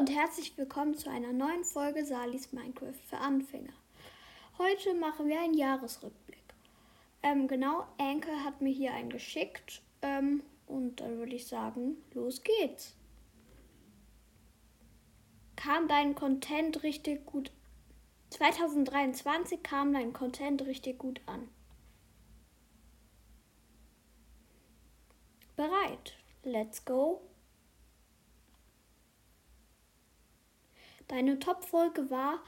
und herzlich willkommen zu einer neuen Folge Salis Minecraft für Anfänger. Heute machen wir einen Jahresrückblick. Ähm, genau, Anke hat mir hier einen geschickt ähm, und dann würde ich sagen, los geht's. Kam dein Content richtig gut 2023 kam dein Content richtig gut an. Bereit. Let's go. Deine Top-Folge war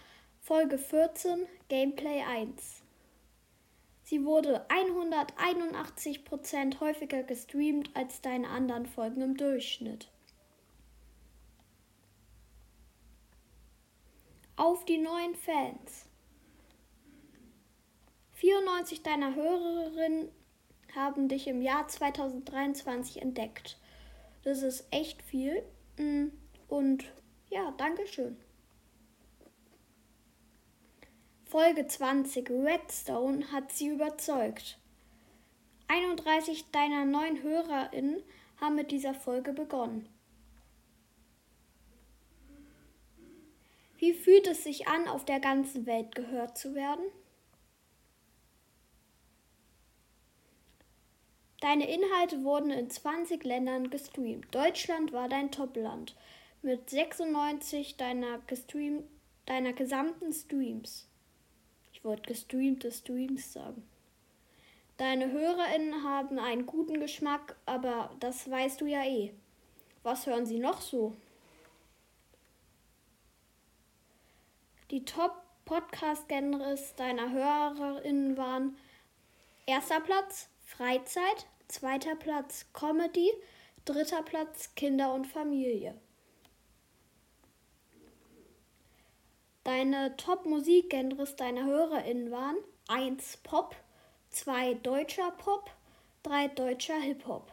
Folge 14, Gameplay 1. Sie wurde 181% häufiger gestreamt als deine anderen Folgen im Durchschnitt. Auf die neuen Fans. 94 deiner Hörerinnen haben dich im Jahr 2023 entdeckt. Das ist echt viel. Mm, und ja, Dankeschön. Folge 20 Redstone hat sie überzeugt. 31 deiner neuen HörerInnen haben mit dieser Folge begonnen. Wie fühlt es sich an, auf der ganzen Welt gehört zu werden? Deine Inhalte wurden in 20 Ländern gestreamt. Deutschland war dein Topland mit 96 deiner, gestream, deiner gesamten Streams. Ich wollte gestreamte Streams sagen. Deine HörerInnen haben einen guten Geschmack, aber das weißt du ja eh. Was hören sie noch so? Die Top-Podcast-Genres deiner HörerInnen waren erster Platz Freizeit, zweiter Platz Comedy, dritter Platz Kinder und Familie. Deine Top-Musikgenres deiner HörerInnen waren 1 Pop, 2 deutscher Pop, 3 deutscher Hip-Hop.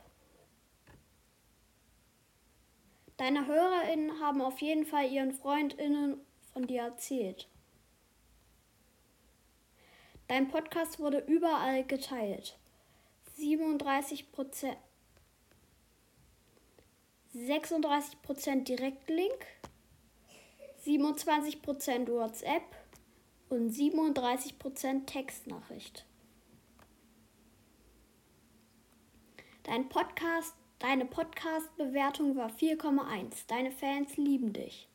Deine HörerInnen haben auf jeden Fall ihren FreundInnen von dir erzählt. Dein Podcast wurde überall geteilt. 37 Prozent. 36 Prozent Direktlink, 27% WhatsApp und 37% Textnachricht. Dein Podcast, deine Podcast-Bewertung war 4,1. Deine Fans lieben dich.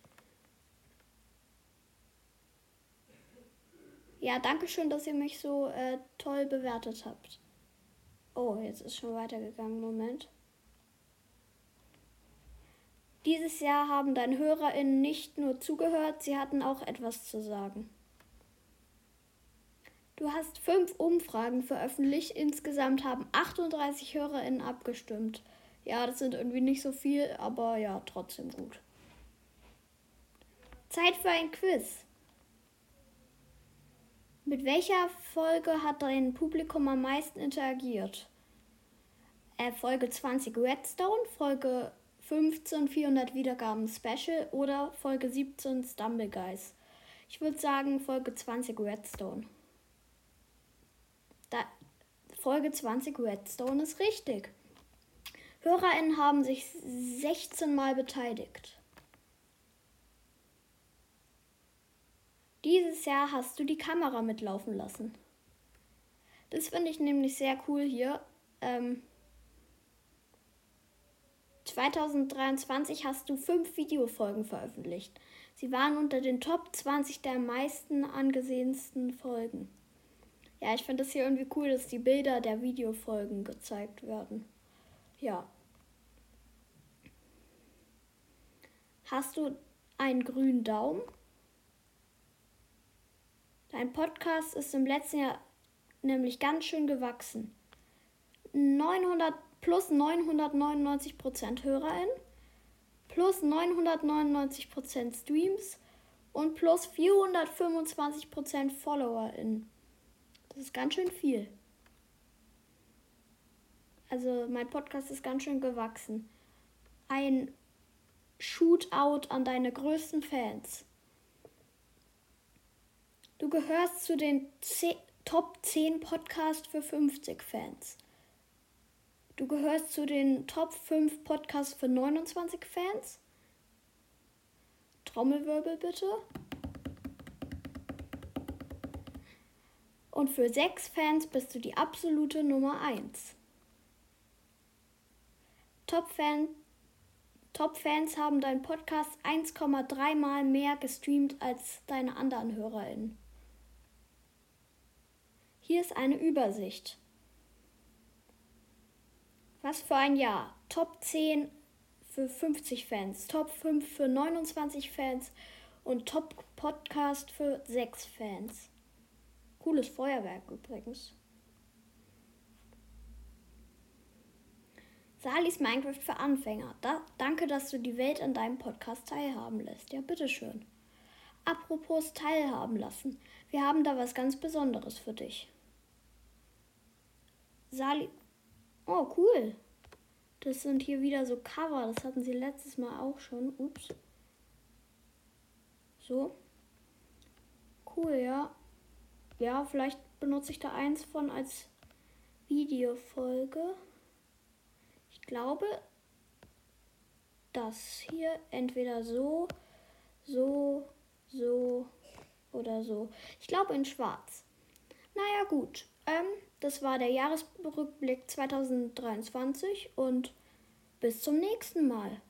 Ja, danke schön, dass ihr mich so äh, toll bewertet habt. Oh, jetzt ist schon weitergegangen. Moment. Dieses Jahr haben deine HörerInnen nicht nur zugehört, sie hatten auch etwas zu sagen. Du hast fünf Umfragen veröffentlicht, insgesamt haben 38 HörerInnen abgestimmt. Ja, das sind irgendwie nicht so viel, aber ja, trotzdem gut. Zeit für ein Quiz. Mit welcher Folge hat dein Publikum am meisten interagiert? Äh, Folge 20 Redstone, Folge 15 400 Wiedergaben Special oder Folge 17 Stumble Guys. Ich würde sagen Folge 20 Redstone. Da, Folge 20 Redstone ist richtig. HörerInnen haben sich 16 Mal beteiligt. Dieses Jahr hast du die Kamera mitlaufen lassen. Das finde ich nämlich sehr cool hier. Ähm, 2023 hast du fünf Videofolgen veröffentlicht. Sie waren unter den Top 20 der meisten angesehensten Folgen. Ja, ich finde das hier irgendwie cool, dass die Bilder der Videofolgen gezeigt werden. Ja. Hast du einen grünen Daumen? Dein Podcast ist im letzten Jahr nämlich ganz schön gewachsen. 900 plus 999% HörerInnen, plus 999% Streams und plus 425% FollowerInnen. Das ist ganz schön viel. Also mein Podcast ist ganz schön gewachsen. Ein Shootout an deine größten Fans. Du gehörst zu den Top 10 Podcasts für 50 Fans. Du gehörst zu den Top 5 Podcasts für 29 Fans. Trommelwirbel bitte. Und für sechs Fans bist du die absolute Nummer 1. Top-Fan, Top-Fans haben deinen Podcast 1,3 Mal mehr gestreamt als deine anderen HörerInnen. Hier ist eine Übersicht. Was für ein Jahr. Top 10 für 50 Fans, Top 5 für 29 Fans und Top Podcast für 6 Fans. Cooles Feuerwerk übrigens. Salis Minecraft für Anfänger. Da, danke, dass du die Welt an deinem Podcast teilhaben lässt. Ja, bitteschön. Apropos teilhaben lassen. Wir haben da was ganz Besonderes für dich. Sali. Oh, cool. Das sind hier wieder so Cover. Das hatten sie letztes Mal auch schon. Ups. So. Cool, ja. Ja, vielleicht benutze ich da eins von als Videofolge. Ich glaube, das hier entweder so, so, so oder so. Ich glaube in schwarz. Naja, gut. Ähm, das war der Jahresrückblick 2023 und bis zum nächsten Mal.